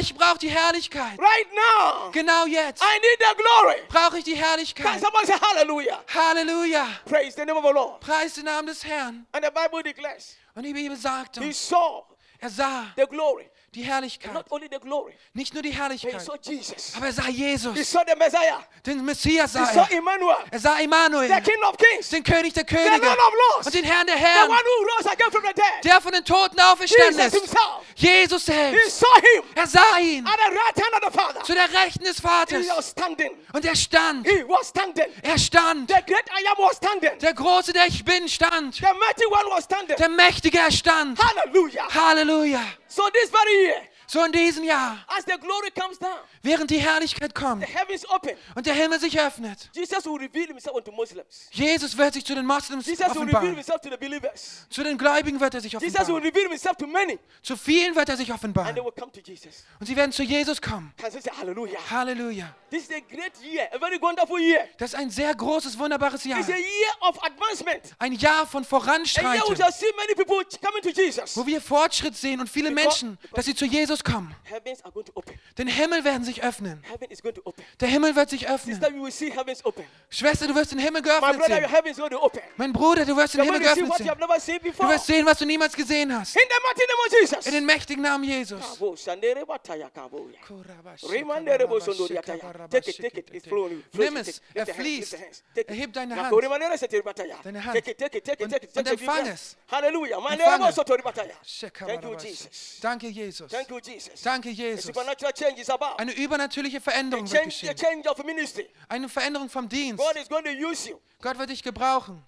Ich brauche die Herrlichkeit. Right now, Genau jetzt I need the glory. brauche ich die Can Herrlichkeit. somebody say hallelujah? Halleluja. Praise the name of the Lord. Preis den Namen des Herrn. And the Bible declares Und die Bibel sagt he saw er sah the glory. Die Herrlichkeit. Not only the glory, Nicht nur die but he Herrlichkeit, saw Jesus. aber er sah He Jesus. saw the Messiah. Den Messias He sah saw er. Emmanuel, Er sah the Emmanuel, King of Kings, the den König der Lord Könige of Lords, und den Herrn der the Herren, one who rose again from the dead. der von den Toten auferstanden Jesus ist. himself. Jesus He selbst. saw him Er sah ihn at the right hand of the Father. zu der Rechten des He Vaters. was standing. Und er stand. He was standing. Er stand. The great I am was standing. Der große, der ich bin, stand. The mighty one was standing. Der Mächtige, er stand. Hallelujah. Halleluja. So this very year, So in diesem Jahr, as the glory comes down, während die Herrlichkeit kommt und der Himmel sich öffnet, Jesus wird sich zu den Moslems offenbaren. Zu den Gläubigen wird er sich Jesus will offenbaren. Zu vielen wird er sich And they offenbaren. will come to Jesus. Und sie werden zu Jesus kommen. Halleluja. This is a great year, a very wonderful year. Das ist ein sehr großes, wunderbares Jahr. It's a year of advancement. Ein Jahr von Voranschreiten, wo wir Fortschritt sehen und viele Menschen, dass sie zu Jesus kommen. Den Himmel werden sich öffnen. Der Himmel wird sich öffnen. Schwester, du wirst den Himmel geöffnet brother, sehen. Mein Bruder, du wirst den Himmel geöffnet sehen. Du wirst sehen, was du niemals gesehen hast. In den mächtigen Namen Jesus. Nimm es, er fließt. your hands. Take it. Erheb deine Hand. Deine Hand. Und- und empfang es. Thank you, Jesus. Danke, Jesus. Danke, Jesus. Eine übernatürliche Veränderung wird geschehen. Eine Veränderung vom Dienst. Gott wird dich gebrauchen.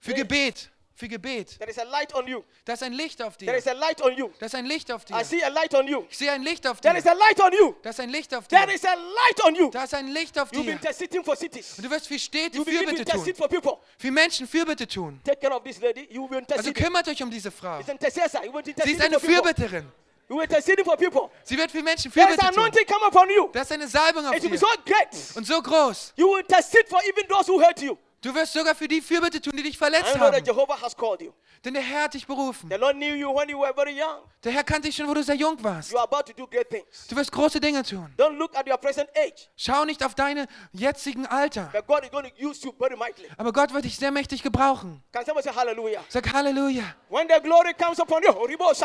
Für. Gebet. Für Gebet. There is a light on you. Da ist ein Licht auf There dir. is a light on you. Da ist ein Licht auf dir. I see a light on you. Ich sehe ein Licht auf There is dir. a light on you. Da ist ein Licht auf There dir. is a light on you. Da ist ein Licht auf dir. interceding for cities. Und du wirst für Städte Fürbitte tun. for people. Für Menschen Fürbitte tun. Take care of this lady. You will Also kümmert euch um diese Frau. Sie ist eine. Fürbitterin. You will intercede for people. Sie wird für Menschen Fürbitte tun. anointing come upon you. Da ist eine Salbung auf It dir. so great. Und so groß. You will intercede for even those who hurt you. Du wirst sogar für die Fürbitte tun, die dich I verletzt know that haben. Jehovah has called you. Denn der Herr hat dich berufen. The Lord knew you when you were very young. Der Herr kannte dich schon, wo du sehr jung warst. You are about to do great things. Du wirst große Dinge tun. Don't look at your present age, Schau nicht auf deine jetzigen Alter. but God is going to use you very mightily. Aber Gott wird dich sehr mächtig gebrauchen. Can somebody say hallelujah? Sag Halleluja. When the glory comes upon you,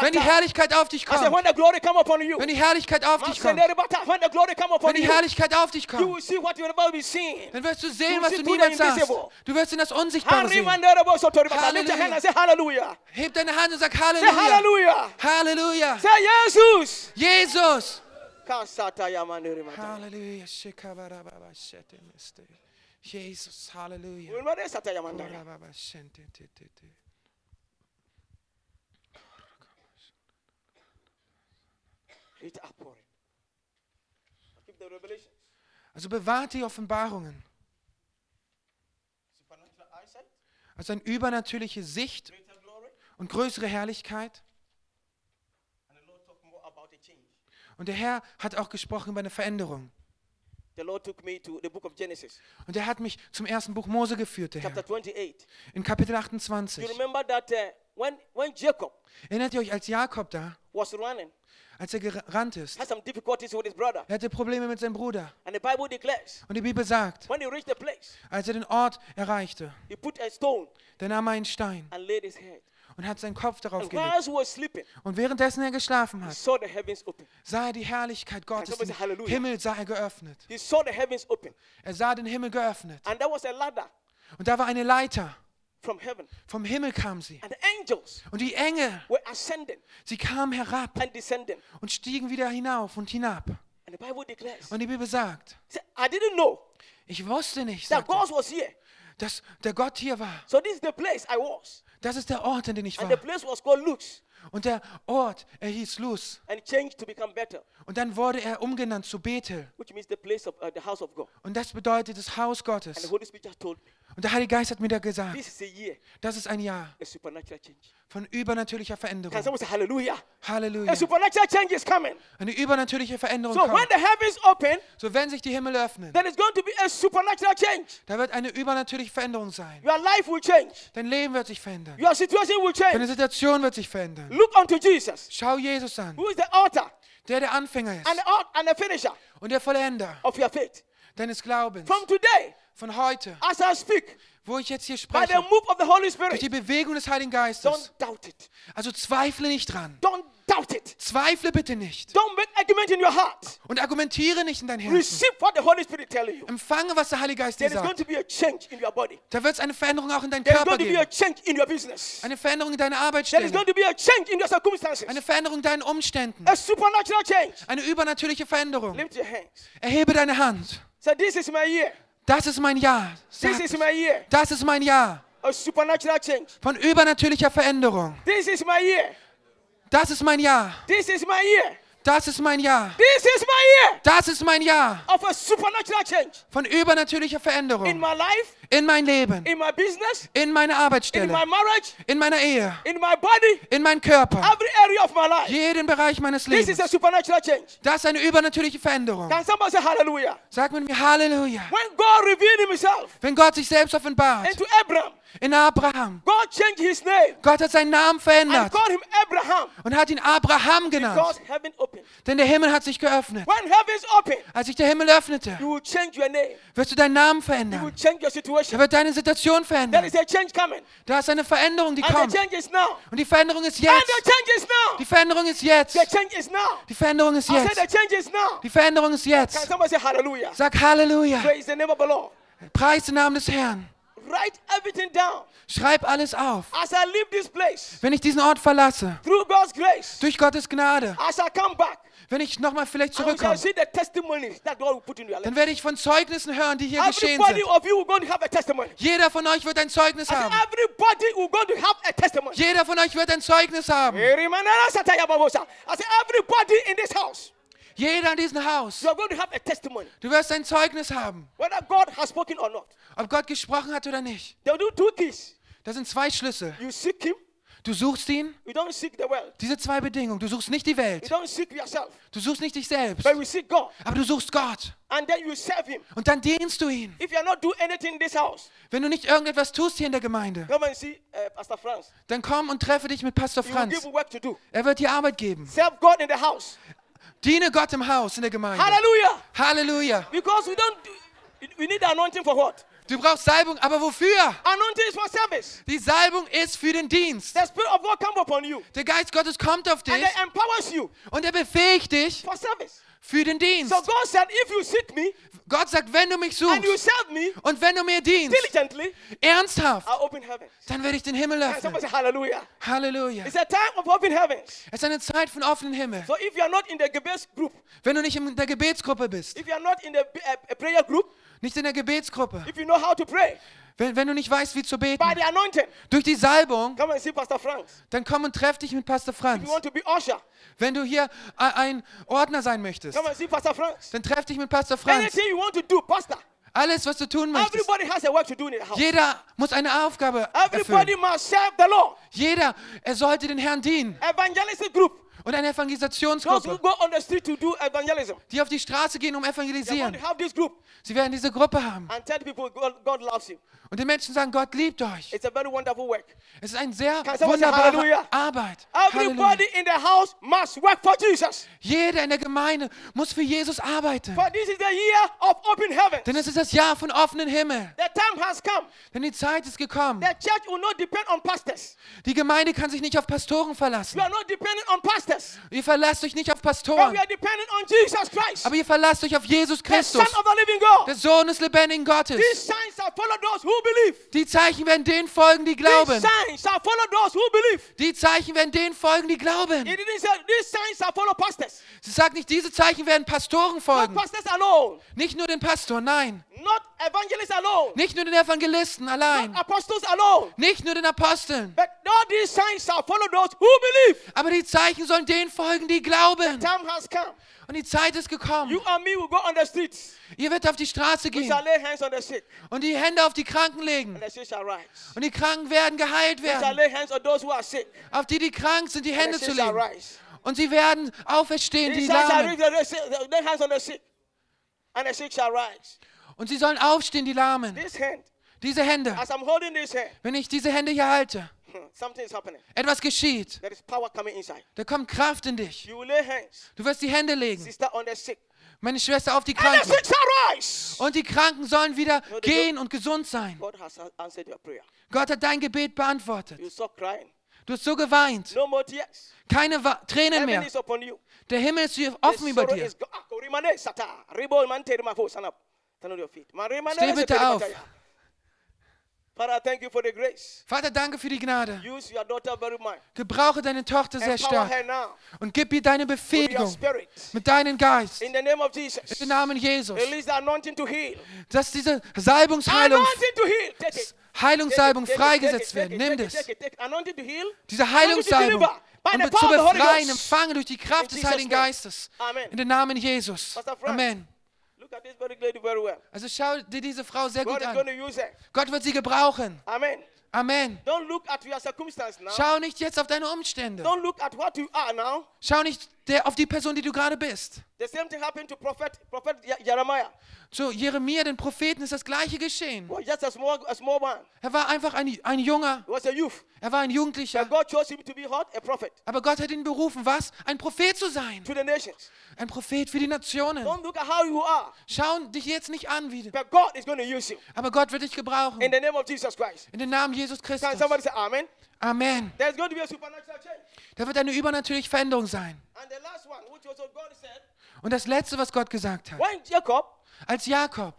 Wenn die. Herrlichkeit auf dich I say, kommt. when the glory come upon you, Wenn die Herrlichkeit auf dich kommt. Wenn die you, Herrlichkeit auf dich you kommt. will see what you never be seen. Dann wirst du sehen, You was see du niemals sahst. Du wirst in das Unsichtbare sehen. Hallelujah. Heb deine Hand und sag Halleluja. hallelujah. Halleluja. Say Jesus. Jesus. Halleluja. Jesus. Halleluja. Also bewahrt die Offenbarungen. Supernatural eyesight, Also eine übernatürliche Sicht und größere Herrlichkeit. Und der Herr hat auch gesprochen über eine Veränderung. Und er hat mich zum ersten Buch Mose geführt, der Herr. 28. In Kapitel You 28. remember that uh, when, when Jacob Erinnert ihr euch, als Jakob da, was running, als er gerannt ist, had some difficulties with his brother. er hatte Probleme mit seinem Bruder. And the Bible declares, Und die Bibel sagt, when he reached the place, als er den Ort erreichte, he put a stone da nahm er einen Stein and laid his head. und hat seinen Kopf darauf And gelegt. whilst he was sleeping, Und währenddessen er geschlafen he hat, saw the heavens open. sah er die Herrlichkeit Gottes. somebody Den say? Himmel sah er geöffnet. He saw the heavens open. Er sah den Himmel geöffnet. And there was a ladder Und da war eine Leiter. From heaven. Vom Himmel kam sie. And the angels Und die Engel, were ascending sie kamen herab and descending. und stiegen wieder hinauf und hinab. And the Bible declares, Und die Bibel sagt, say, I didn't know ich wusste nicht, that sagte, God was here. dass der Gott hier war. So this is the place I was. Das ist der Ort, an dem ich And the war. place was called Luz. Und der Ort, er hieß Luz. And changed to become better, Und dann wurde er umgenannt zu Bethel. which means the place of uh, the house of God. Und das bedeutet das Haus And the Gottes. Und der Heilige Geist hat mir da gesagt, das ist ein Jahr von übernatürlicher Veränderung. Halleluja. A supernatural change is coming. Eine übernatürliche Veränderung So when kommt. the open, So wenn sich die Himmel öffnen, there is going to be a supernatural change. da wird eine übernatürliche Veränderung sein. Your life will change. Dein Leben wird sich verändern. Your situation will Deine change. Situation wird sich verändern. Look unto Jesus, Schau Jesus an, who is the author der der Anfänger and ist the, art and the finisher und der Vollender of your faith. deines Glaubens. From today, Von heute, as I speak, wo ich jetzt hier by the spreche, move of the Holy durch Spirit, die Bewegung des Heiligen don't Geistes. doubt it. Also zweifle nicht dran. Don't doubt it. Zweifle bitte nicht. Don't make argument in your heart. Und argumentiere nicht in dein Herzen. Receive what the Holy Spirit telling you. Empfange, was der Heilige Geist dir There is going sagt. to be a change in your body. Da wird es eine Veränderung auch in There is Körper going to be a geben. change in your business. Eine Veränderung in deiner There is Arbeitsstelle. going to be a change in your circumstances. Eine Veränderung in deinen Umständen. A supernatural change. Eine übernatürliche Veränderung. Lift your hands. Erhebe deine Hand. Say, This is my year. Das ist mein Jahr. This is my year. Das ist mein Jahr A supernatural change. von übernatürlicher Veränderung. This is my year. Das ist mein Jahr. This is my year. Das ist mein Jahr. This is my year Das ist mein Jahr of a supernatural change von übernatürlicher in Veränderung my life, in mein Leben, in my business, in meine in my Arbeitsstelle, marriage, in meiner Ehe, in my body, in meinen Körper, every area of my life. jeden Bereich meines This is Lebens. a supernatural change. Das ist eine übernatürliche Veränderung. Can somebody say hallelujah? Sag mit mir Halleluja. When God revealed himself Wenn Gott sich selbst offenbart into Abraham, in Abraham, God changed his name Gott hat seinen Namen and verändert called him Abraham und hat ihn Abraham genannt. because heaven opened. Denn der Himmel hat sich geöffnet. When heaven is open, Als sich der Himmel öffnete, you will change your name. wirst du deinen Namen You will verändern. change your Er situation. wird deine Situation There verändern. is a change coming. Da ist eine Veränderung, die And the kommt. change is now. Und die Veränderung ist And jetzt. the change is now. Die Veränderung ist jetzt. The change is now. Die Veränderung ist I said jetzt. the change is now. Die Veränderung ist Can jetzt. somebody say hallelujah? Sag Halleluja. Praise the name of the Lord. Preis den Namen des Herrn. Write everything down. Schreib alles auf. As I leave this place, Wenn ich diesen Ort verlasse, through God's grace, durch Gottes Gnade, as I come back, wenn ich nochmal vielleicht zurückkomme, dann werde ich von Zeugnissen hören, die hier geschehen sind. Jeder von euch wird ein Zeugnis haben. Jeder von euch wird ein Zeugnis haben. Jeder in diesem Haus. Du wirst ein Zeugnis haben, Whether God has spoken or not. ob Gott gesprochen hat oder nicht. Das sind zwei Schlüssel. You seek Him, Du suchst ihn, diese zwei Bedingungen. Du suchst nicht die Welt. Du suchst nicht dich selbst. Aber du suchst Gott. Und dann dienst du ihn. Wenn du nicht irgendetwas tust hier in der Gemeinde, uh, dann komm und treffe dich mit Pastor Franz. Er wird dir Arbeit geben. Serve God in the house. Diene Gott im Haus, in der Gemeinde. Hallelujah. Halleluja. Because we don't do, we need anointing for what? Du brauchst Salbung, aber wofür? Die Salbung ist für den Dienst. Der Geist Gottes kommt auf dich it empowers you und er befähigt dich für den Dienst. So God said, me Gott sagt, wenn du mich suchst me und wenn du mir dienst, ernsthaft, dann werde ich den Himmel öffnen. say. Halleluja. It's a time of open heavens. Es ist eine Zeit von offenen Himmel. So if you are not in the Gebes group, Wenn du nicht in der Gebetsgruppe bist, if you are not in the uh, prayer group, nicht in der Gebetsgruppe, if you know how to pray wenn, wenn du nicht weißt, wie zu beten, durch die Salbung, dann komm und treff dich mit Pastor Franz. usher, Wenn du hier ein Ordner sein möchtest, dann treff dich mit Pastor Franz. Do, Pastor, Alles, was du tun möchtest. Jeder muss eine Aufgabe erfüllen. Jeder, er sollte den Herrn dienen. Evangelistic group, und eine Evangelisationsgruppe, die auf die Straße gehen, um evangelisieren. Sie werden diese Gruppe haben and tell people God, God loves you. und den Menschen sagen, Gott liebt euch. It's a very wonderful work. Es ist eine sehr wunderbare? Arbeit. Everybody in the house must work for Jesus. Jeder in der Gemeinde muss für Jesus arbeiten. Denn es ist das Jahr von offenen Himmel. The time has come. Denn die Zeit ist gekommen. The church will not depend on pastors. Die Gemeinde kann sich nicht auf Pastoren You verlassen. are not dependent on pastors. Ihr verlasst euch nicht auf Pastoren. Aber ihr verlasst euch auf Jesus Christus, der Sohn des lebendigen Gottes. These signs shall follow those who believe. Die Zeichen werden denen folgen, die glauben. signs shall follow those who believe. Die Zeichen werden denen folgen, die glauben. Sie sagt nicht, diese Zeichen werden Pastoren folgen. Nicht nur den Pastor, nein. Not evangelists alone. Nicht nur den Evangelisten allein. Not apostles alone. Nicht nur den Aposteln. But all these signs shall follow those who believe. Aber die Zeichen sollen denen folgen, die glauben. Und die Zeit ist gekommen. You and me will go on the streets. Ihr wird auf die Straße We gehen shall lay hands on the sick, und die Hände auf die Kranken legen. and the sick shall rise. Und die Kranken werden geheilt We shall werden. lay hands on those who are sick, Auf die, die krank sind, die and Hände zu sick shall legen. rise. Und sie werden auferstehen, die Lahmen. reach the sick, lay hands on the sick, and the sick shall rise. Und sie sollen aufstehen, die Lahmen. This hand, Diese Hände. as I'm holding this hand, Wenn ich diese Hände hier halte, etwas geschieht. Da kommt Kraft in dich. Du wirst die Hände legen. Meine Schwester auf die Kranken. Und die Kranken sollen wieder gehen und gesund sein. Gott hat dein Gebet beantwortet. Du hast so geweint. Keine Wa Tränen mehr. Der Himmel ist offen über dir. Ah, Steh bitte auf. mataya. Father, I thank you for the grace. Vater, danke für die Gnade. Gebrauche deine Tochter sehr stark und gib ihr deine Befähigung mit deinem Geist. In. Im Namen Jesus. Dass diese Salbungsheilung. Heilungssalbung freigesetzt take Nimm das. Diese Heilungssalbung um the zu befreien, Ghost. empfange durch die Kraft des Heiligen. Geistes. In den Namen Jesus. Amen. Also schau dir diese Frau sehr God gut an. Gott wird sie gebrauchen. Amen. Amen. Don't look at your circumstance now. Schau nicht jetzt auf deine Umstände. Don't look at what you are now. Schau nicht der, auf die Person, die du gerade bist. The same thing happened to prophet, prophet Je- Jeremiah. Zu Jeremia, den Propheten, ist das gleiche geschehen. He was just a small, a small man. Er war einfach ein, ein Junger. He was a youth. Er war ein Jugendlicher. But God chose him to be what? A prophet Aber Gott hat ihn berufen, was? Ein Prophet zu sein. to the nations. Ein Prophet für die Nationen. Don't look at how you are. Schau dich jetzt nicht an, wie. But God is going to use you. Aber Gott wird dich gebrauchen. In the name of Jesus Christ. In den Namen Jesus Can Christus. somebody say Amen? Amen. There's going to be a supernatural change. Da wird eine übernatürliche Veränderung sein. Und das Letzte, was Gott gesagt hat. Als Jakob,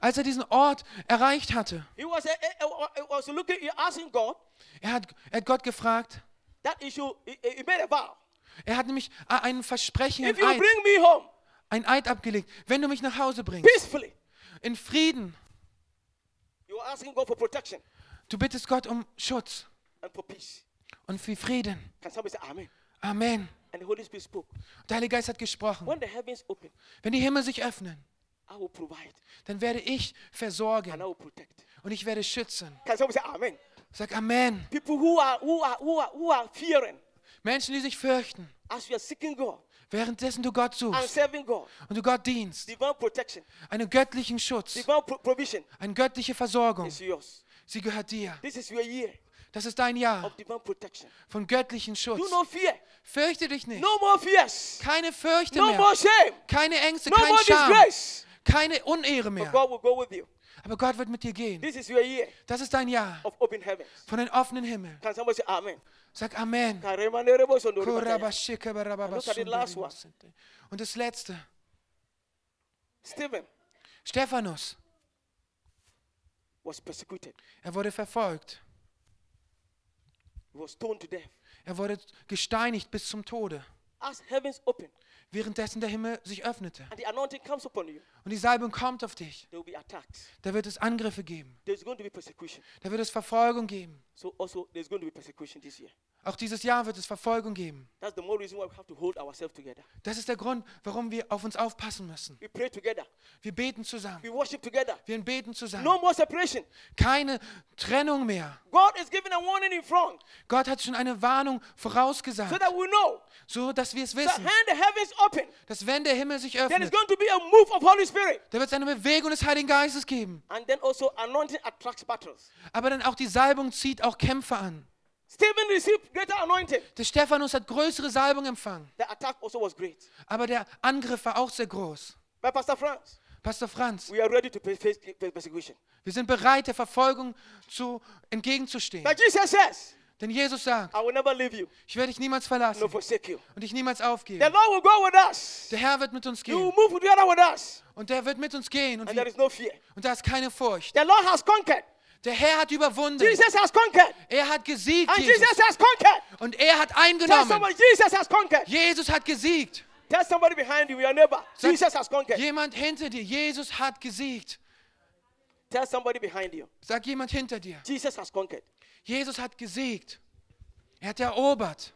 als er diesen Ort erreicht hatte, er hat, er hat Gott gefragt, er hat nämlich ein Versprechen, If ein you Eid, bring me home ein Eid abgelegt. Wenn du mich nach Hause bringst, in Frieden, du bittest Gott um Schutz and for peace. und für Frieden. Can somebody say Amen? Amen. And the Holy Spirit spoke. Der Heilige Geist hat gesprochen. When the heavens open, Wenn die Himmel sich öffnen, I will provide dann werde ich and I versorgen will protect. und ich werde schützen. Can somebody say Amen? Sag Amen. People who are who are who are who are fearing Menschen, die sich fürchten, as you are seeking God währenddessen du Gott and suchst serving God, und du Gott dienst, divine protection, einen göttlichen Schutz, divine pro- provision eine göttliche Versorgung, is yours. Sie gehört dir. This is your year Das ist dein Jahr of divine protection. von göttlichen Schutz. Do not fear. Fürchte dich nicht. No more fears. Keine Fürchte No mehr. more shame. Keine Ängste, No kein more Scham, disgrace. keine Unehre But mehr. God will go with you. Aber Gott wird mit dir gehen. This is your year Das ist dein Jahr of open heavens. von den offenen Himmel. Can somebody say Amen? Sag Amen. Sundarimasente. Und das letzte, Stephen Stephanus, was persecuted. er wurde verfolgt. He was stoned to death. Er wurde gesteinigt bis zum Tode, As heavens open währenddessen der Himmel sich öffnete. and the anointing comes upon you, und die Salbung kommt auf dich, there will be attacks. da wird es Angriffe geben, There's going to be persecution. da wird es Verfolgung geben. So also there's going to be persecution this year. Auch dieses Jahr wird es Verfolgung geben. Das ist der Grund, warum wir auf uns aufpassen müssen. Wir beten zusammen. We worship together. Wir beten zusammen. No more separation. Keine Trennung mehr. Gott hat schon eine Warnung so vorausgesagt, that we know so dass wir es that wissen, heavens open, dass wenn der Himmel sich öffnet, going to be a move of Holy Spirit. da wird es eine Bewegung des Heiligen Geistes geben. And then also anointing attracts battles. Aber dann auch die Salbung zieht auch Kämpfe an. Stephen received greater anointing. Der Stephanus hat größere Salbung empfangen, The attack also was great. aber der Angriff war auch sehr groß. But Pastor Franz, Pastor Franz, we are ready to face persecution. wir sind bereit, der Verfolgung zu entgegenzustehen. But Jesus says, Denn Jesus sagt, I will never leave you, ich werde dich niemals verlassen forsake you. und dich niemals The aufgeben. Lord will go with us. Der Herr wird mit uns gehen move together with us. und der wird mit uns gehen und, And there is no fear. und da ist keine Furcht. The Lord has conquered. Der Herr hat überwunden. Jesus has conquered. Er hat gesiegt, And Jesus Jesus. has conquered. Und er hat Tell eingenommen. somebody, Jesus has conquered. Jesus hat gesiegt. Tell somebody behind you, your neighbor, Sag- Jesus has conquered. Jemand hinter dir, Jesus hat gesiegt. Tell somebody behind you, Sag jemand hinter dir, Jesus has conquered. Jesus hat gesiegt. Er hat erobert.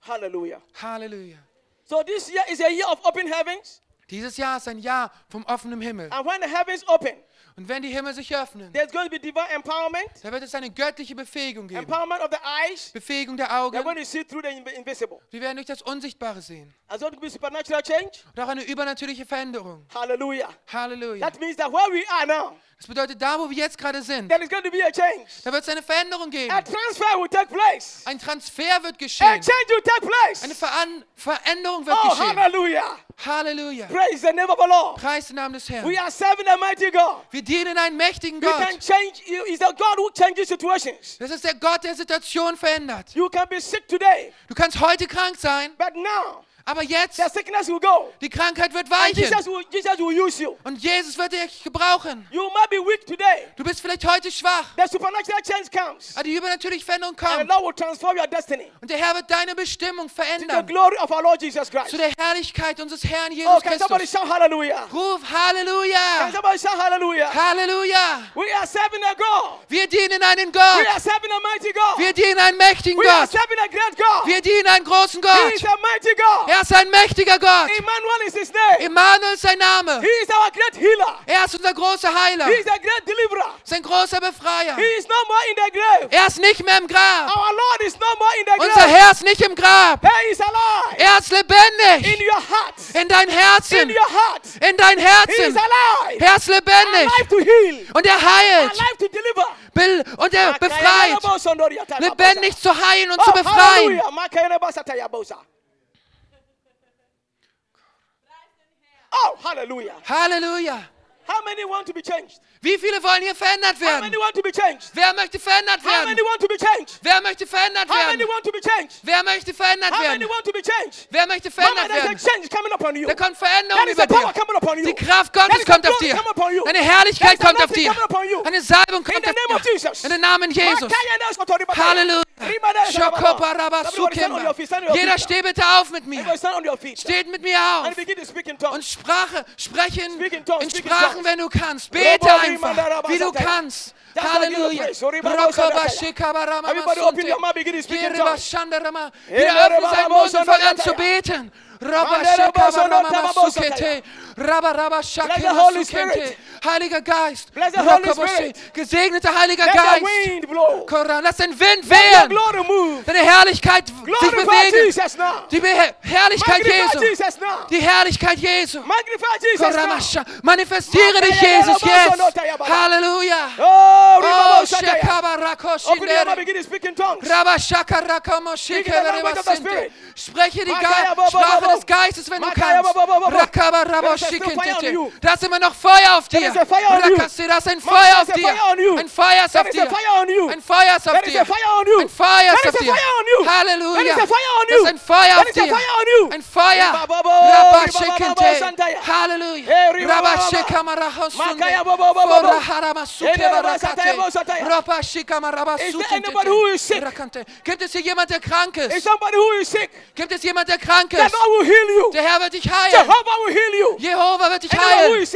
Hallelujah. Halleluja. So this year is a year of open heavens. Dieses Jahr ist ein Jahr vom offenen Himmel. And when the heavens open, Und wenn die Himmel sich öffnen, there's going to be divine empowerment, da wird es eine göttliche Befähigung geben. empowerment of the eyes. Befähigung der They're Augen. going to see through the inv- invisible. Wir werden durch das Unsichtbare sehen. Going to be supernatural change. Und auch eine übernatürliche Veränderung. Hallelujah. Halleluja. That means that where we are now, Das bedeutet, da wo wir jetzt gerade sind, going to be a change. da wird es eine Veränderung geben. A transfer will take place. Ein Transfer wird A geschehen. change will take place. Eine Veran Veränderung wird Oh, geschehen. hallelujah. Halleluja. Praise the name of the Lord. Preis den Namen des Herrn. We are serving a mighty God. Wir dienen einen mächtigen He can Gott. change. Is a God who changes situations. Das ist der Gott, der Situation verändert. You can be sick today, Du kannst heute krank sein, but now aber jetzt, the sickness will go. die Krankheit wird And Jesus weichen. will, Jesus will use you. Und Jesus wird dich gebrauchen. You might be weak today. Du bist vielleicht heute schwach, The supernatural change comes. aber die übernatürliche Veränderung And the kommt. Lord will transform your destiny Und der Herr wird deine Bestimmung to the verändern. glory of our Lord Jesus Christ. Zu der Herrlichkeit unseres Herrn Oh, Jesus can somebody Christus. shout hallelujah? Ruf Can Halleluja. somebody shout hallelujah? Halleluja. We are serving a God. Wir dienen einen We Gott. are serving a mighty God. Wir dienen einen mächtigen We are Gott. serving a great God. Wir dienen einen großen He Gott. is a mighty God. Er ist ein mächtiger Gott. Emmanuel is his name. Emmanuel ist sein Name. He is our great healer. Er ist unser großer Heiler. He is a great deliverer. Sein großer Befreier. He is no more in the grave. Er ist nicht mehr im Grab. Our Lord is no more in the Unser grave. Herr ist nicht im Grab. He is alive. Er ist In lebendig. your heart. In dein In Herzen. your heart. In dein He is Herzen. alive. Er ist lebendig. Alive to heal. Und er heilt. Alive to deliver. Und er befreit. Lebendig zu heilen und Oh, zu befreien. hallelujah. Oh, hallelujah. Halleluja. How many want to be changed? Wie viele wollen hier verändert How werden? many want to be changed? Wer möchte verändert How many werden? want to be changed? Wer möchte verändert How many werden? want to be changed? Wer möchte verändert How many werden? want to be changed? Wer möchte Mama, verändert there's a werden? change coming upon you. Da kommt Veränderung über dir. coming upon you. Die Kraft Gottes kommt auf dir. coming upon you. Eine Herrlichkeit kommt auf dir. Eine Salbung kommt auf dir. In den Namen Jesus. Halleluja. Jeder steht bitte auf mit mir. Steht mit mir auf. Und. Sprache, sprechen Speak in Sprachen, wenn du kannst. Bete einfach, wie du kannst. Halleluja. Jeder öffnet seinen Mund und fang an zu beten. Heiliger Geist. Gesegneter Heiliger Geist. Lass den Wind wehen. Deine Herrlichkeit sich bewegen. Die Herrlichkeit Jesu. Die Herrlichkeit Jesu. Manifestiere dich, Jesus, jetzt. Halleluja. Oh, Oh, Open your mouth, Shindere. begin to speak in tongues. Spreche die Sprache. Des Geistes, wenn du kannst. Da ist immer noch Feuer auf dir. Da ist ein Feuer auf dir. Ein Feuer ist auf dir. Ein Feuer ist auf dir. Ein Feuer ist auf dir. Halleluja. There is a fire on Das you. ist ein Feuer auf dir. Ein Feuer. Santaya. Halleluja. Eh, bo. Foraharamasuke Eh, barakate. Rakante. Gibt es hier jemand, der krank Is ist? Gibt es jemand, der krank ist? Will heal you. Der Herr wird dich heilen. Jehovah will heal you. Jehova wird dich heilen.